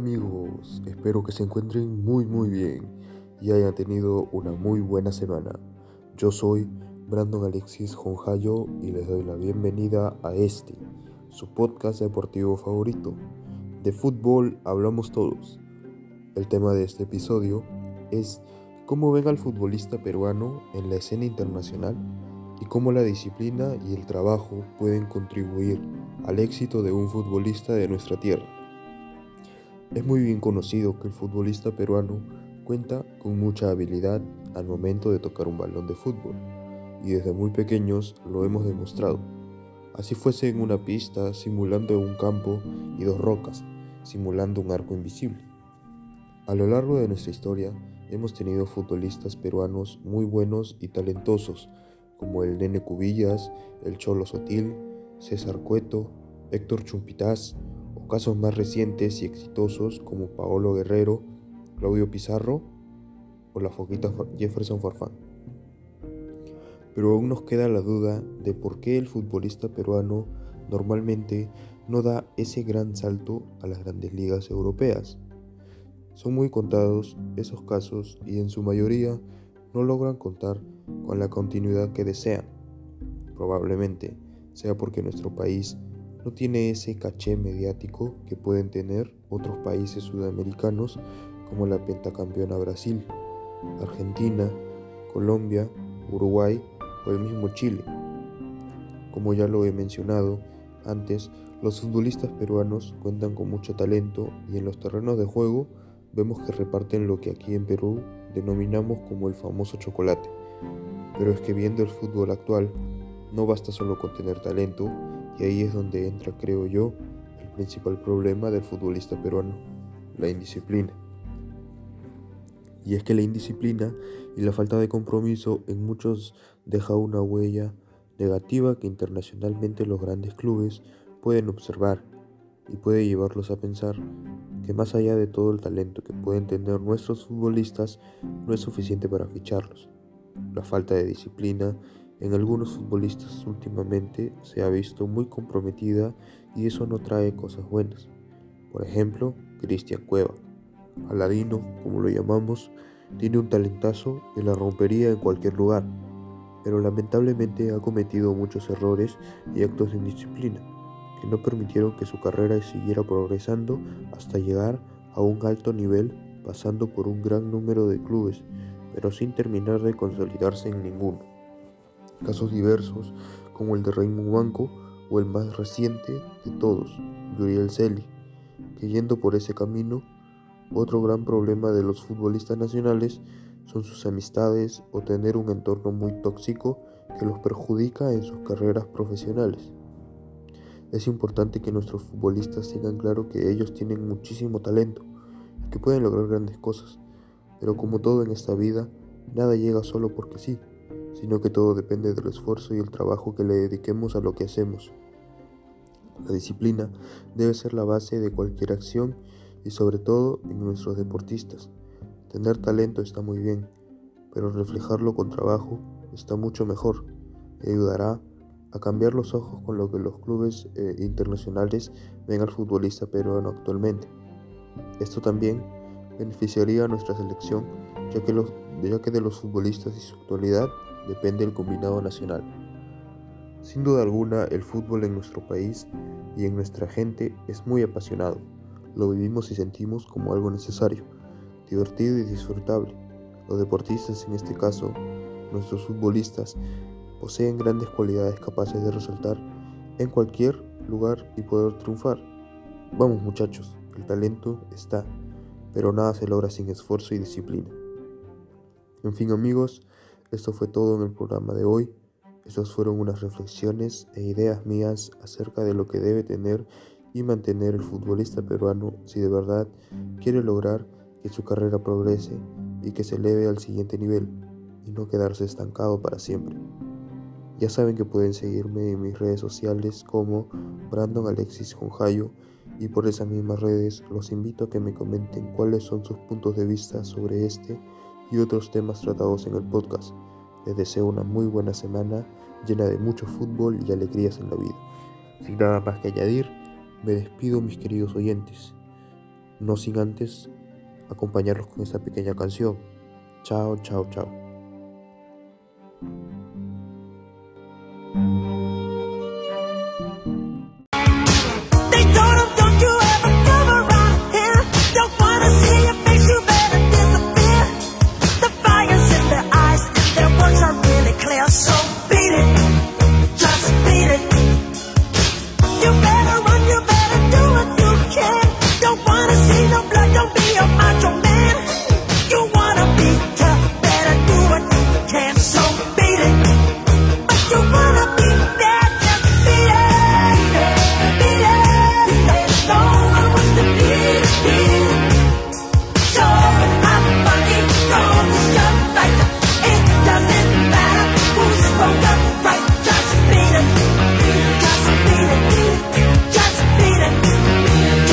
Amigos. Espero que se encuentren muy muy bien y hayan tenido una muy buena semana. Yo soy Brandon Alexis Jonjayo y les doy la bienvenida a este, su podcast deportivo favorito. De fútbol hablamos todos. El tema de este episodio es cómo ven al futbolista peruano en la escena internacional y cómo la disciplina y el trabajo pueden contribuir al éxito de un futbolista de nuestra tierra. Es muy bien conocido que el futbolista peruano cuenta con mucha habilidad al momento de tocar un balón de fútbol y desde muy pequeños lo hemos demostrado. Así fuese en una pista simulando un campo y dos rocas, simulando un arco invisible. A lo largo de nuestra historia hemos tenido futbolistas peruanos muy buenos y talentosos como el Nene Cubillas, el Cholo Sotil, César Cueto, Héctor Chumpitaz, casos más recientes y exitosos como Paolo Guerrero, Claudio Pizarro o la foquita Jefferson Farfán. Pero aún nos queda la duda de por qué el futbolista peruano normalmente no da ese gran salto a las grandes ligas europeas. Son muy contados esos casos y en su mayoría no logran contar con la continuidad que desean. Probablemente sea porque nuestro país no tiene ese caché mediático que pueden tener otros países sudamericanos como la pentacampeona Brasil, Argentina, Colombia, Uruguay o el mismo Chile. Como ya lo he mencionado antes, los futbolistas peruanos cuentan con mucho talento y en los terrenos de juego vemos que reparten lo que aquí en Perú denominamos como el famoso chocolate. Pero es que viendo el fútbol actual, no basta solo con tener talento, y ahí es donde entra, creo yo, el principal problema del futbolista peruano, la indisciplina. Y es que la indisciplina y la falta de compromiso en muchos deja una huella negativa que internacionalmente los grandes clubes pueden observar y puede llevarlos a pensar que más allá de todo el talento que pueden tener nuestros futbolistas, no es suficiente para ficharlos. La falta de disciplina en algunos futbolistas últimamente se ha visto muy comprometida y eso no trae cosas buenas. Por ejemplo, Cristian Cueva. Aladino, como lo llamamos, tiene un talentazo y la rompería en cualquier lugar, pero lamentablemente ha cometido muchos errores y actos de indisciplina que no permitieron que su carrera siguiera progresando hasta llegar a un alto nivel pasando por un gran número de clubes, pero sin terminar de consolidarse en ninguno. Casos diversos como el de Raymond Banco o el más reciente de todos, Yuriel Celi, que yendo por ese camino, otro gran problema de los futbolistas nacionales son sus amistades o tener un entorno muy tóxico que los perjudica en sus carreras profesionales. Es importante que nuestros futbolistas tengan claro que ellos tienen muchísimo talento y que pueden lograr grandes cosas, pero como todo en esta vida, nada llega solo porque sí, sino que todo depende del esfuerzo y el trabajo que le dediquemos a lo que hacemos. La disciplina debe ser la base de cualquier acción y sobre todo en nuestros deportistas. Tener talento está muy bien, pero reflejarlo con trabajo está mucho mejor y ayudará a cambiar los ojos con lo que los clubes eh, internacionales ven al futbolista peruano actualmente. Esto también beneficiaría a nuestra selección, ya que, los, ya que de los futbolistas y su actualidad depende el combinado nacional. Sin duda alguna, el fútbol en nuestro país y en nuestra gente es muy apasionado. Lo vivimos y sentimos como algo necesario, divertido y disfrutable. Los deportistas, en este caso, nuestros futbolistas, poseen grandes cualidades capaces de resaltar en cualquier lugar y poder triunfar. Vamos muchachos, el talento está, pero nada se logra sin esfuerzo y disciplina. En fin amigos, esto fue todo en el programa de hoy. Estas fueron unas reflexiones e ideas mías acerca de lo que debe tener y mantener el futbolista peruano si de verdad quiere lograr que su carrera progrese y que se eleve al siguiente nivel y no quedarse estancado para siempre. Ya saben que pueden seguirme en mis redes sociales como Brandon Alexis Jonjayo y por esas mismas redes los invito a que me comenten cuáles son sus puntos de vista sobre este y otros temas tratados en el podcast. Les deseo una muy buena semana llena de mucho fútbol y alegrías en la vida. Sin nada más que añadir, me despido mis queridos oyentes, no sin antes acompañarlos con esta pequeña canción. Chao, chao, chao.